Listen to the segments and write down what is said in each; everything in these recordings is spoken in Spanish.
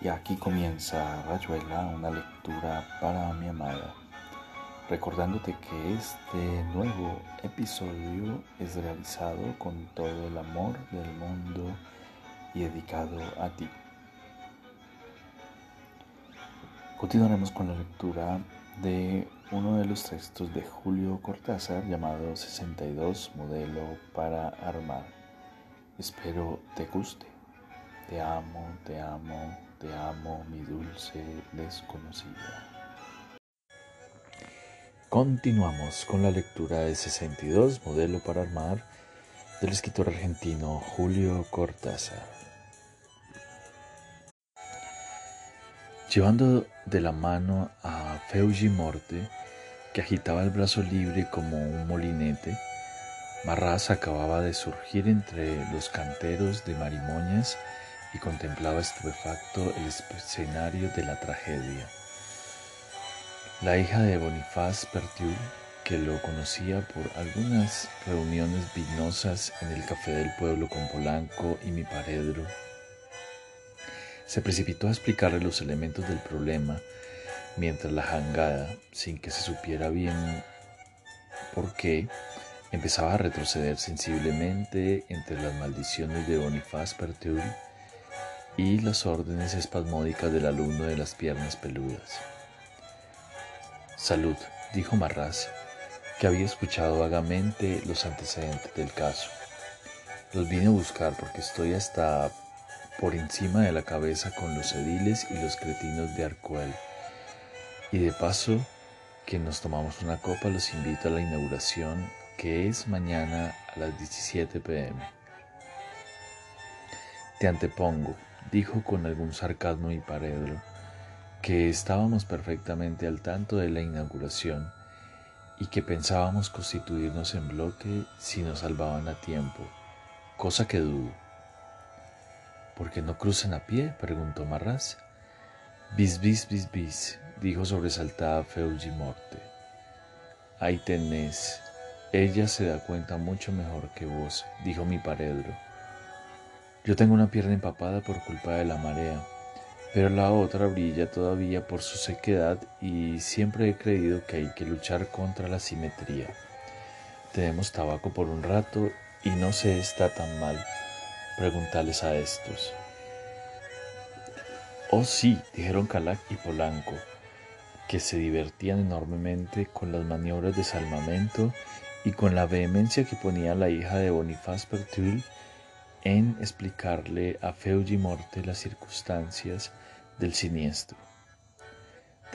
Y aquí comienza Rayuela, una lectura para mi amada, recordándote que este nuevo episodio es realizado con todo el amor del mundo y dedicado a ti. Continuaremos con la lectura de uno de los textos de Julio Cortázar llamado 62 Modelo para Armar. Espero te guste. Te amo, te amo, te amo, mi dulce desconocida. Continuamos con la lectura de 62, Modelo para Armar, del escritor argentino Julio Cortázar. Llevando de la mano a Feuji Morte, que agitaba el brazo libre como un molinete, Marras acababa de surgir entre los canteros de Marimoñas y contemplaba estupefacto el escenario de la tragedia. La hija de Bonifaz Pertiul, que lo conocía por algunas reuniones vinosas en el café del pueblo con Polanco y mi paredro, se precipitó a explicarle los elementos del problema, mientras la jangada, sin que se supiera bien por qué, empezaba a retroceder sensiblemente entre las maldiciones de Bonifaz Pertiul y las órdenes espasmódicas del alumno de las piernas peludas. Salud, dijo Marras, que había escuchado vagamente los antecedentes del caso. Los vine a buscar porque estoy hasta por encima de la cabeza con los ediles y los cretinos de Arcuel. Y de paso que nos tomamos una copa, los invito a la inauguración que es mañana a las 17 pm. Te antepongo, dijo con algún sarcasmo y paredro, que estábamos perfectamente al tanto de la inauguración y que pensábamos constituirnos en bloque si nos salvaban a tiempo, cosa que dudo. ¿Por qué no cruzan a pie? preguntó Marras. Bis, bis, bis, bis, dijo sobresaltada Feuji Morte. Ahí tenés. Ella se da cuenta mucho mejor que vos, dijo mi paredro. Yo tengo una pierna empapada por culpa de la marea, pero la otra brilla todavía por su sequedad y siempre he creído que hay que luchar contra la simetría. Tenemos tabaco por un rato y no se está tan mal. Preguntales a estos. Oh sí, dijeron Calac y Polanco, que se divertían enormemente con las maniobras de salvamento y con la vehemencia que ponía la hija de Bonifaz Pertul en explicarle a Feuji Morte las circunstancias del siniestro.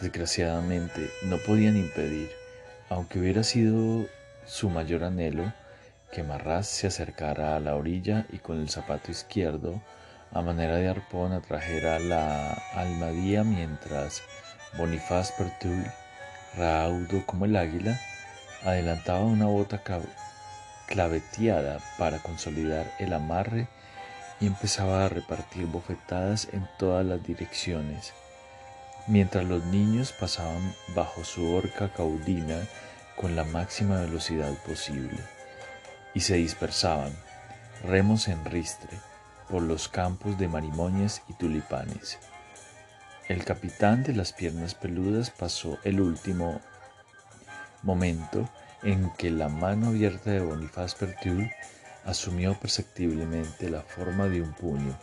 Desgraciadamente no podían impedir, aunque hubiera sido su mayor anhelo, que Marras se acercara a la orilla y con el zapato izquierdo, a manera de arpón, atrajera la almadía mientras Bonifaz Pertul, raudo como el águila, adelantaba una bota claveteada para consolidar el amarre y empezaba a repartir bofetadas en todas las direcciones, mientras los niños pasaban bajo su horca caudina con la máxima velocidad posible y se dispersaban, remos en ristre, por los campos de marimoñas y tulipanes. El capitán de las piernas peludas pasó el último momento en que la mano abierta de Bonifaz Pertul asumió perceptiblemente la forma de un puño.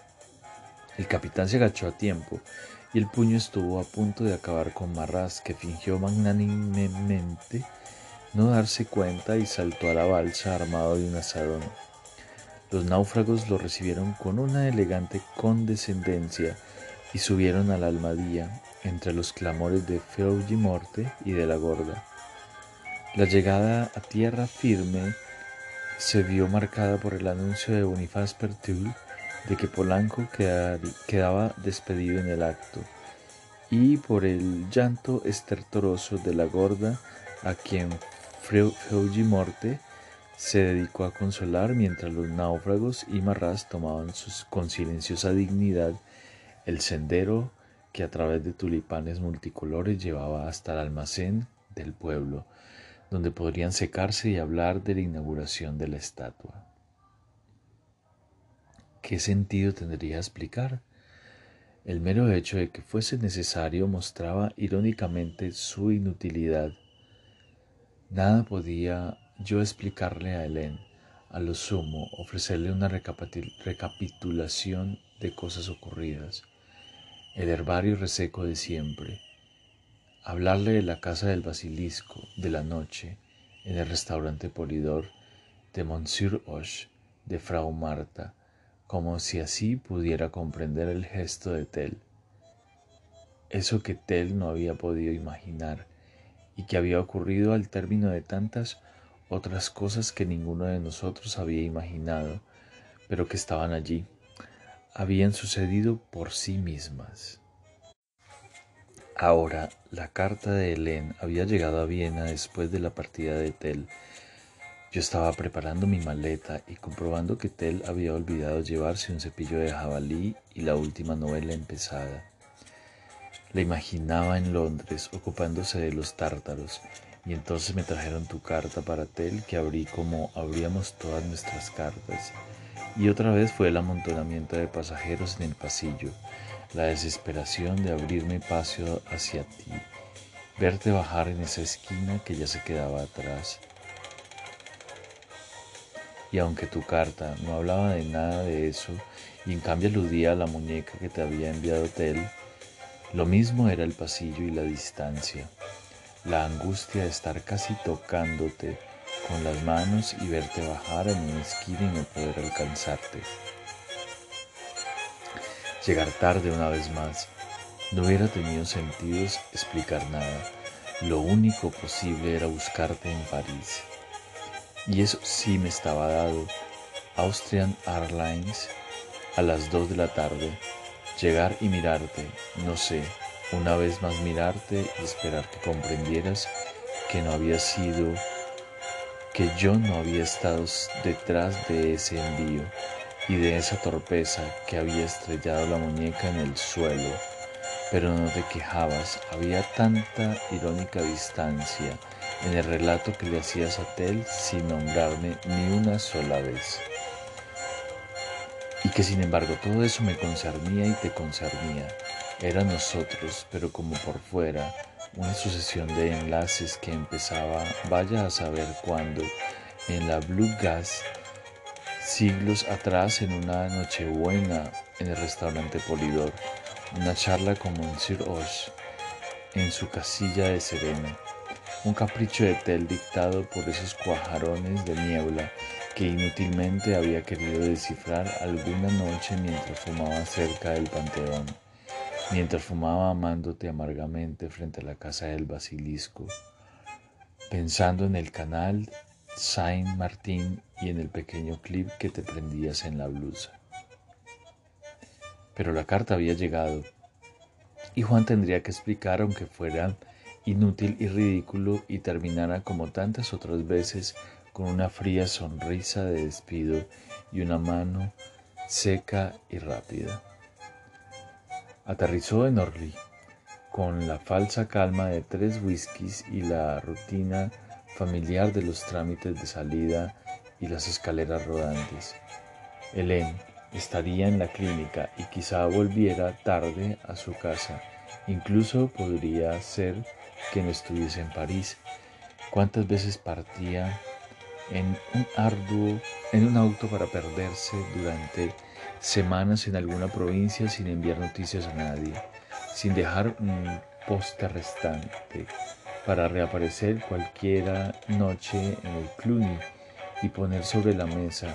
El capitán se agachó a tiempo y el puño estuvo a punto de acabar con Marras, que fingió magnánimemente no darse cuenta y saltó a la balsa armado de un asadón. Los náufragos lo recibieron con una elegante condescendencia y subieron a la almadía entre los clamores de Feuji Morte y de la gorda. La llegada a tierra firme se vio marcada por el anuncio de Bonifaz Pertul de que Polanco quedaba despedido en el acto y por el llanto estertoroso de la gorda a quien Morte se dedicó a consolar mientras los náufragos y Marras tomaban con silenciosa dignidad el sendero que a través de tulipanes multicolores llevaba hasta el almacén del pueblo, donde podrían secarse y hablar de la inauguración de la estatua. ¿Qué sentido tendría explicar? El mero hecho de que fuese necesario mostraba irónicamente su inutilidad. Nada podía yo explicarle a Helen, a lo sumo ofrecerle una recapitulación de cosas ocurridas, el herbario reseco de siempre, hablarle de la casa del basilisco, de la noche, en el restaurante Polidor, de Monsieur Hoche, de Frau Marta, como si así pudiera comprender el gesto de Tell. Eso que Tell no había podido imaginar y que había ocurrido al término de tantas otras cosas que ninguno de nosotros había imaginado, pero que estaban allí, habían sucedido por sí mismas. Ahora, la carta de Helen había llegado a Viena después de la partida de Tell. Yo estaba preparando mi maleta y comprobando que Tell había olvidado llevarse un cepillo de jabalí y la última novela empezada. La imaginaba en Londres ocupándose de los tártaros y entonces me trajeron tu carta para Tel que abrí como abríamos todas nuestras cartas. Y otra vez fue el amontonamiento de pasajeros en el pasillo, la desesperación de abrirme paso hacia ti, verte bajar en esa esquina que ya se quedaba atrás. Y aunque tu carta no hablaba de nada de eso, y en cambio aludía a la muñeca que te había enviado Tel, lo mismo era el pasillo y la distancia la angustia de estar casi tocándote con las manos y verte bajar en una esquina y no poder alcanzarte. Llegar tarde una vez más no hubiera tenido sentido explicar nada. Lo único posible era buscarte en París. Y eso sí me estaba dado. Austrian Airlines a las 2 de la tarde. Llegar y mirarte, no sé, una vez más mirarte y esperar que comprendieras que no había sido, que yo no había estado detrás de ese envío y de esa torpeza que había estrellado la muñeca en el suelo. Pero no te quejabas, había tanta irónica distancia en el relato que le hacías a Tel sin nombrarme ni una sola vez. Y que sin embargo todo eso me concernía y te concernía era nosotros, pero como por fuera, una sucesión de enlaces que empezaba, vaya a saber cuándo, en la Blue Gas, siglos atrás en una nochebuena en el restaurante Polidor, una charla con Monsieur Osh en su casilla de sereno, un capricho de tel dictado por esos cuajarones de niebla que inútilmente había querido descifrar alguna noche mientras fumaba cerca del panteón mientras fumaba amándote amargamente frente a la casa del basilisco, pensando en el canal Saint Martín y en el pequeño clip que te prendías en la blusa. Pero la carta había llegado y Juan tendría que explicar aunque fuera inútil y ridículo y terminara como tantas otras veces con una fría sonrisa de despido y una mano seca y rápida. Aterrizó en Orly, con la falsa calma de tres whiskies y la rutina familiar de los trámites de salida y las escaleras rodantes. Helen estaría en la clínica y quizá volviera tarde a su casa. Incluso podría ser que no estuviese en París. ¿Cuántas veces partía en un arduo, en un auto para perderse durante semanas en alguna provincia sin enviar noticias a nadie, sin dejar un poste restante para reaparecer cualquiera noche en el Cluny y poner sobre la mesa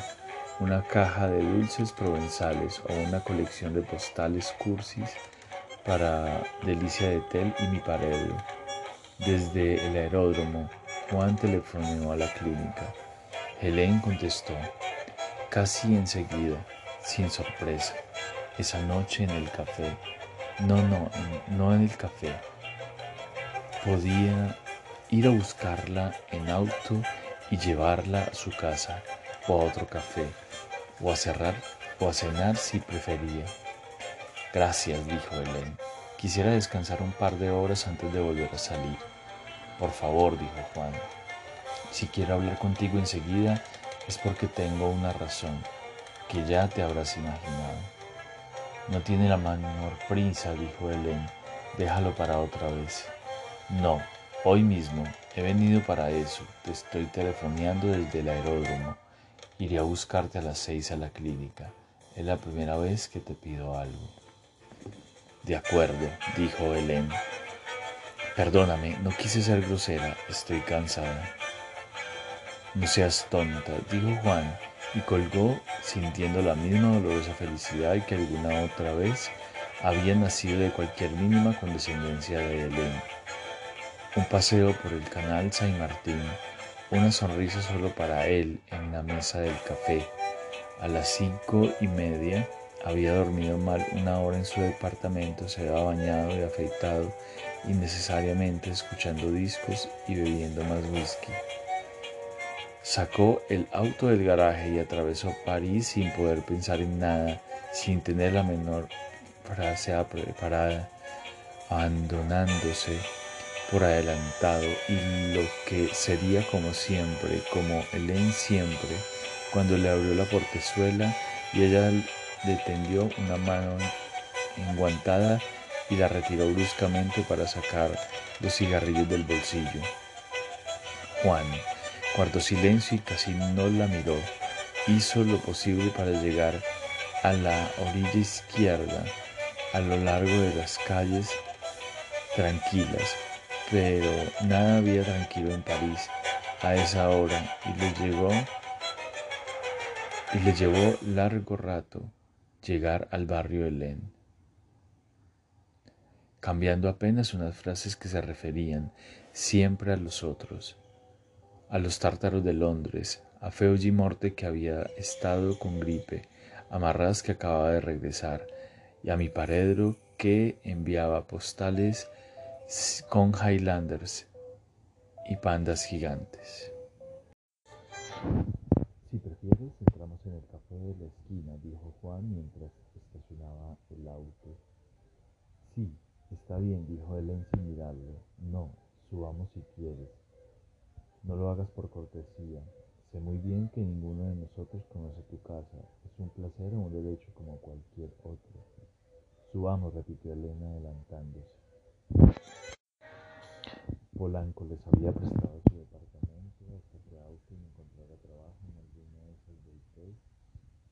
una caja de dulces provenzales o una colección de postales cursis para Delicia de Tel y mi paredo. Desde el aeródromo, Juan telefonó a la clínica. Helen contestó, casi enseguida sin sorpresa, esa noche en el café. No, no, no en el café. Podía ir a buscarla en auto y llevarla a su casa o a otro café, o a cerrar o a cenar si prefería. Gracias, dijo Helen. Quisiera descansar un par de horas antes de volver a salir. Por favor, dijo Juan. Si quiero hablar contigo enseguida es porque tengo una razón que ya te habrás imaginado. No tiene la menor prisa, dijo Helen. Déjalo para otra vez. No, hoy mismo. He venido para eso. Te estoy telefoneando desde el aeródromo. Iré a buscarte a las seis a la clínica. Es la primera vez que te pido algo. De acuerdo, dijo Helen. Perdóname, no quise ser grosera. Estoy cansada. No seas tonta, dijo Juan, y colgó sintiendo la misma dolorosa felicidad que alguna otra vez había nacido de cualquier mínima condescendencia de Helen. Un paseo por el canal San Martín, una sonrisa solo para él en la mesa del café. A las cinco y media había dormido mal una hora en su departamento, se había bañado y afeitado innecesariamente escuchando discos y bebiendo más whisky. Sacó el auto del garaje y atravesó París sin poder pensar en nada, sin tener la menor frase preparada, abandonándose por adelantado y lo que sería como siempre, como Helen siempre, cuando le abrió la portezuela y ella le tendió una mano enguantada y la retiró bruscamente para sacar los cigarrillos del bolsillo. Juan, Guardó silencio y casi no la miró. Hizo lo posible para llegar a la orilla izquierda, a lo largo de las calles tranquilas, pero nada había tranquilo en París a esa hora y le llegó y le llevó largo rato llegar al barrio Helen, cambiando apenas unas frases que se referían siempre a los otros a los tártaros de Londres, a Feo Morte que había estado con gripe, a Marras que acababa de regresar, y a mi paredro que enviaba postales con Highlanders y pandas gigantes. Si prefieres, entramos en el café de la esquina, dijo Juan mientras estacionaba el auto. Sí, está bien, dijo Helen sin mirarlo. No, subamos si quieres. No lo hagas por cortesía. Sé muy bien que ninguno de nosotros conoce tu casa. Es un placer o un derecho como cualquier otro. Subamos, repitió Elena adelantándose. Polanco les había prestado su departamento hasta que Austin encontrara trabajo en alguna de esas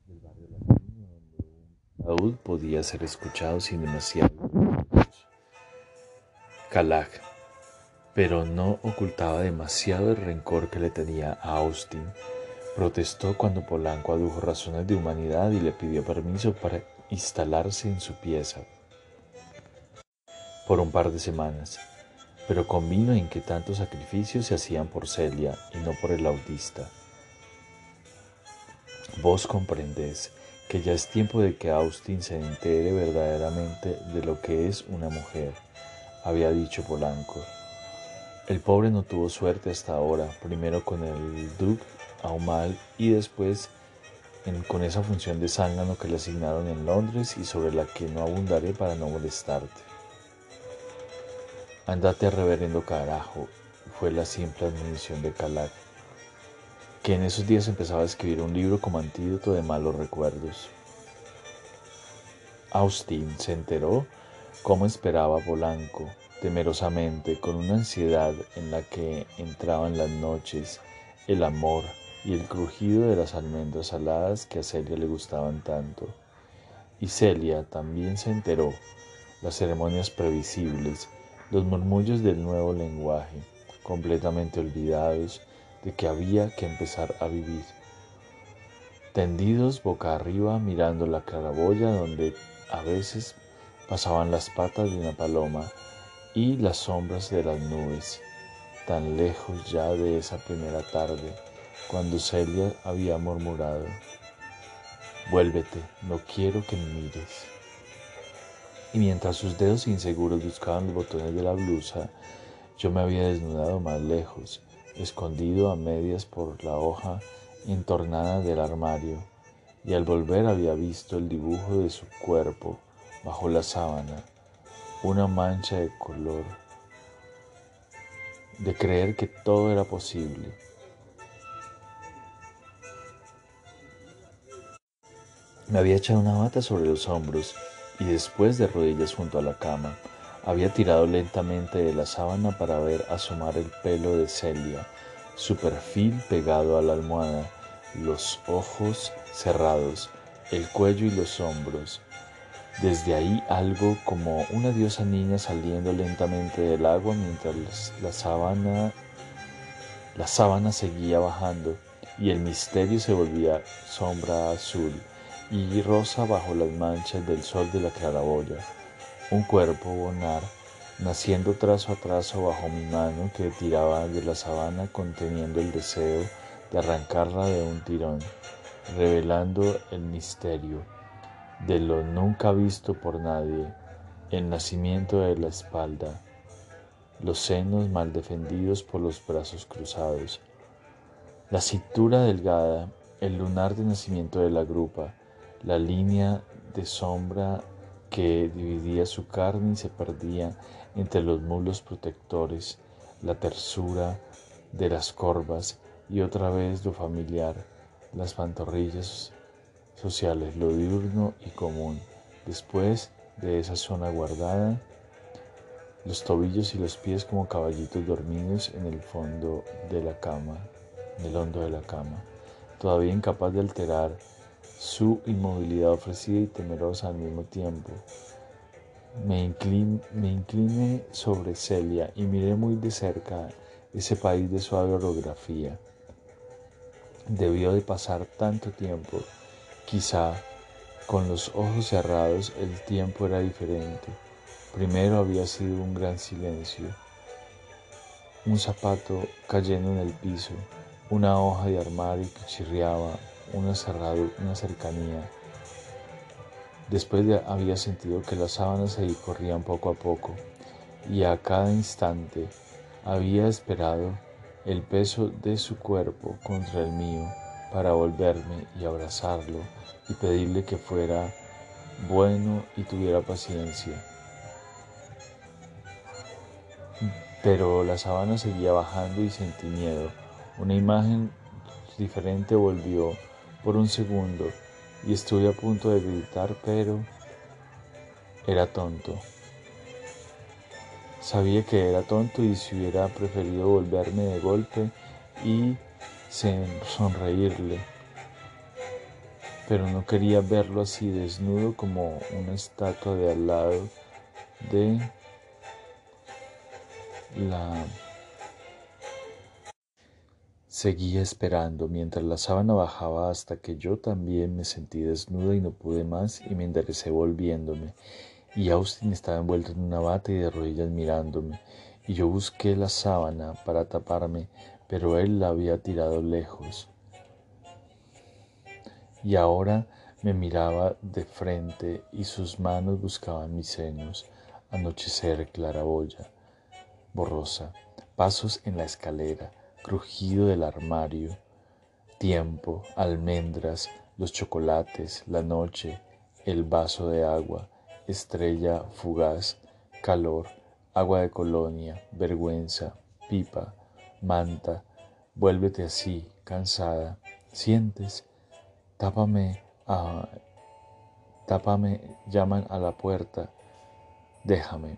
del barrio latino donde un laúd podía ser escuchado sin demasiado. Calag pero no ocultaba demasiado el rencor que le tenía a Austin. Protestó cuando Polanco adujo razones de humanidad y le pidió permiso para instalarse en su pieza por un par de semanas, pero convino en que tantos sacrificios se hacían por Celia y no por el autista. Vos comprendés que ya es tiempo de que Austin se entere verdaderamente de lo que es una mujer, había dicho Polanco. El pobre no tuvo suerte hasta ahora, primero con el Duke Aumal y después con esa función de zángano que le asignaron en Londres y sobre la que no abundaré para no molestarte. Andate reverendo carajo, fue la simple admonición de Calac, que en esos días empezaba a escribir un libro como antídoto de malos recuerdos. Austin se enteró cómo esperaba Polanco temerosamente, con una ansiedad en la que entraban las noches, el amor y el crujido de las almendras saladas que a Celia le gustaban tanto. Y Celia también se enteró, las ceremonias previsibles, los murmullos del nuevo lenguaje, completamente olvidados de que había que empezar a vivir. Tendidos boca arriba mirando la claraboya donde a veces pasaban las patas de una paloma y las sombras de las nubes, tan lejos ya de esa primera tarde, cuando Celia había murmurado, Vuélvete, no quiero que me mires. Y mientras sus dedos inseguros buscaban los botones de la blusa, yo me había desnudado más lejos, escondido a medias por la hoja entornada del armario, y al volver había visto el dibujo de su cuerpo bajo la sábana una mancha de color, de creer que todo era posible. Me había echado una bata sobre los hombros y después de rodillas junto a la cama. Había tirado lentamente de la sábana para ver asomar el pelo de Celia, su perfil pegado a la almohada, los ojos cerrados, el cuello y los hombros. Desde ahí algo como una diosa niña saliendo lentamente del agua mientras la sábana la sábana seguía bajando y el misterio se volvía sombra azul y rosa bajo las manchas del sol de la claraboya un cuerpo bonar naciendo trazo a trazo bajo mi mano que tiraba de la sabana conteniendo el deseo de arrancarla de un tirón, revelando el misterio de lo nunca visto por nadie, el nacimiento de la espalda, los senos mal defendidos por los brazos cruzados, la cintura delgada, el lunar de nacimiento de la grupa, la línea de sombra que dividía su carne y se perdía entre los mulos protectores, la tersura de las corvas y otra vez lo familiar, las pantorrillas sociales, lo diurno y común. Después de esa zona guardada, los tobillos y los pies como caballitos dormidos en el fondo de la cama, en el hondo de la cama, todavía incapaz de alterar su inmovilidad ofrecida y temerosa al mismo tiempo. Me, incliné sobre Celia y miré muy de cerca ese país de suave orografía. Debió de pasar tanto tiempo, quizá con los ojos cerrados el tiempo era diferente. Primero había sido un gran silencio, un zapato cayendo en el piso, una hoja de armario que chirriaba, una, una cercanía. Después de, había sentido que las sábanas se corrían poco a poco y a cada instante había esperado el peso de su cuerpo contra el mío para volverme y abrazarlo y pedirle que fuera bueno y tuviera paciencia. Pero la sábana seguía bajando y sentí miedo. Una imagen diferente volvió por un segundo y estuve a punto de gritar, pero era tonto. Sabía que era tonto y si hubiera preferido volverme de golpe y sonreírle, pero no quería verlo así desnudo como una estatua de al lado de la Seguía esperando mientras la sábana bajaba hasta que yo también me sentí desnuda y no pude más y me enderecé volviéndome. Y Austin estaba envuelto en una bata y de rodillas mirándome. Y yo busqué la sábana para taparme, pero él la había tirado lejos. Y ahora me miraba de frente y sus manos buscaban mis senos. Anochecer, claraboya, borrosa, pasos en la escalera crujido del armario, tiempo, almendras, los chocolates, la noche, el vaso de agua, estrella fugaz, calor, agua de colonia, vergüenza, pipa, manta, vuélvete así, cansada, sientes, tápame, ah, tápame, llaman a la puerta, déjame,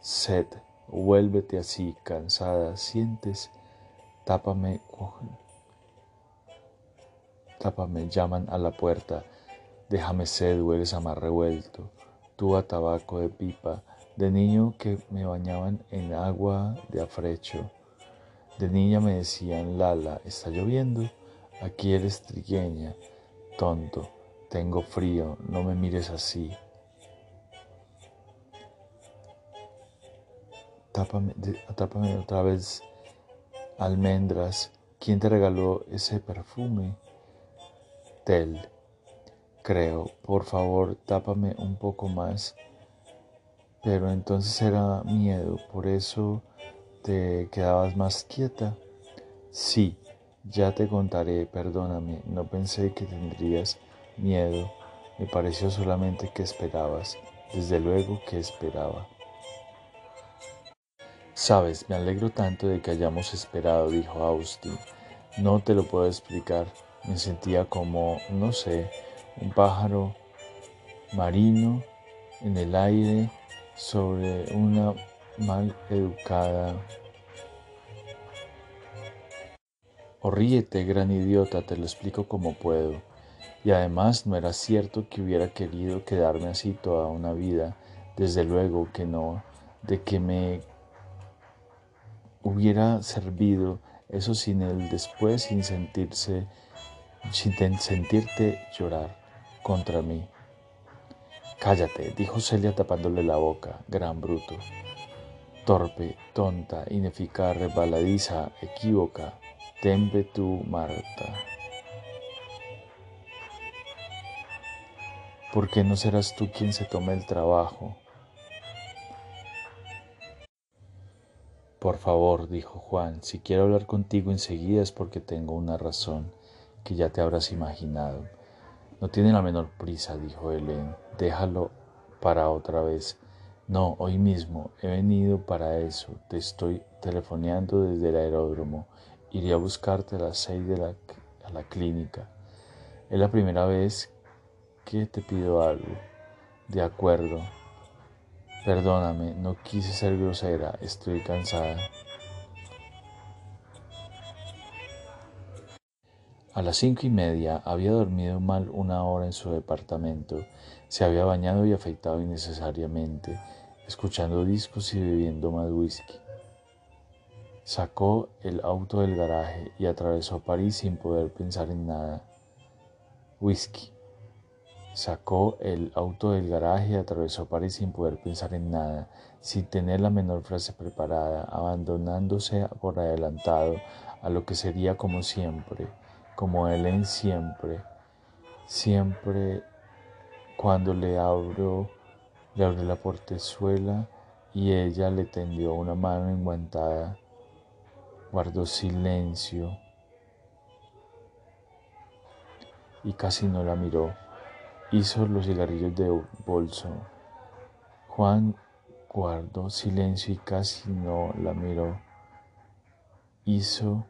sed, vuélvete así, cansada, sientes, Tápame, tápame, llaman a la puerta. Déjame sed, eres amar revuelto. Tú a tabaco de pipa, de niño que me bañaban en agua de afrecho. De niña me decían, Lala, ¿está lloviendo? Aquí eres trigueña. Tonto, tengo frío, no me mires así. Tápame, tápame otra vez Almendras, ¿quién te regaló ese perfume? Tel, creo, por favor, tápame un poco más. Pero entonces era miedo, por eso te quedabas más quieta. Sí, ya te contaré, perdóname, no pensé que tendrías miedo, me pareció solamente que esperabas, desde luego que esperaba. Sabes, me alegro tanto de que hayamos esperado, dijo Austin. No te lo puedo explicar. Me sentía como, no sé, un pájaro marino en el aire sobre una mal educada. O ríete, gran idiota, te lo explico como puedo. Y además no era cierto que hubiera querido quedarme así toda una vida, desde luego que no, de que me hubiera servido eso sin el después, sin sentirse, sin sentirte llorar contra mí. Cállate, dijo Celia tapándole la boca, gran bruto. Torpe, tonta, ineficaz, resbaladiza, equívoca, tempe tú, Marta. ¿Por qué no serás tú quien se tome el trabajo? Por favor, dijo Juan, si quiero hablar contigo enseguida es porque tengo una razón que ya te habrás imaginado. No tiene la menor prisa, dijo Helen. Déjalo para otra vez. No, hoy mismo he venido para eso. Te estoy telefoneando desde el aeródromo. Iré a buscarte a las seis de la, a la clínica. Es la primera vez que te pido algo. De acuerdo. Perdóname, no quise ser grosera, estoy cansada. A las cinco y media había dormido mal una hora en su departamento, se había bañado y afeitado innecesariamente, escuchando discos y bebiendo más whisky. Sacó el auto del garaje y atravesó París sin poder pensar en nada. Whisky. Sacó el auto del garaje y atravesó París sin poder pensar en nada, sin tener la menor frase preparada, abandonándose por adelantado a lo que sería como siempre, como él en siempre, siempre cuando le abrió, le abrió la portezuela y ella le tendió una mano enguantada, guardó silencio y casi no la miró hizo los cigarrillos de bolso. Juan guardó silencio y casi no la miró. Hizo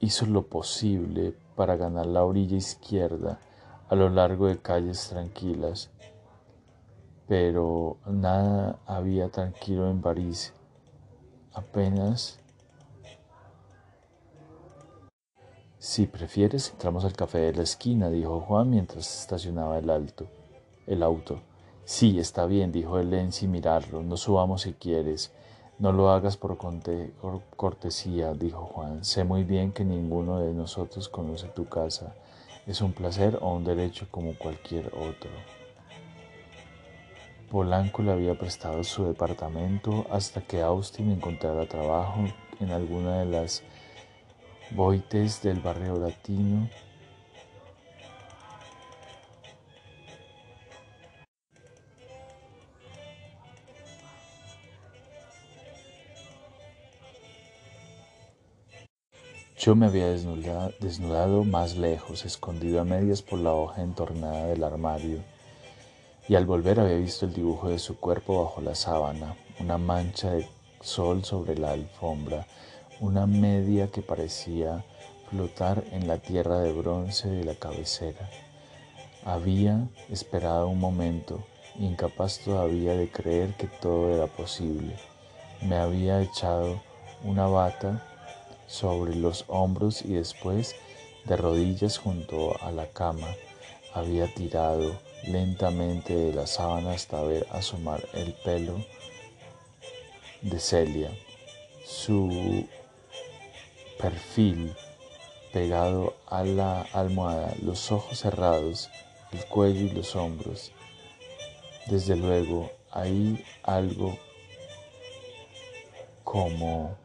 hizo lo posible para ganar la orilla izquierda a lo largo de calles tranquilas, pero nada había tranquilo en París. Apenas Si prefieres, entramos al café de la esquina, dijo Juan mientras estacionaba el, alto, el auto. Sí, está bien, dijo Helen sin mirarlo. No subamos si quieres. No lo hagas por, cortesía, dijo Juan. Sé muy bien que ninguno de nosotros conoce tu casa. Es un placer o un derecho como cualquier otro. Polanco le había prestado su departamento hasta que Austin encontrara trabajo en alguna de las Boites del barrio latino. Yo me había desnudado, desnudado, más lejos, escondido a medias por la hoja entornada del armario, y al volver había visto el dibujo de su cuerpo bajo la sábana, una mancha de sol sobre la alfombra, una media que parecía flotar en la tierra de bronce de la cabecera. Había esperado un momento, incapaz todavía de creer que todo era posible. Me había echado una bata sobre los hombros y después, de rodillas junto a la cama, había tirado lentamente de la sábana hasta ver asomar el pelo de Celia. Su perfil pegado a la almohada, los ojos cerrados, el cuello y los hombros. Desde luego, hay algo como...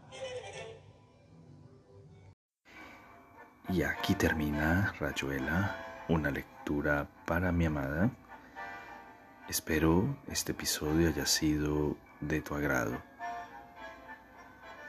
Y aquí termina Rayuela, una lectura para mi amada. Espero este episodio haya sido de tu agrado.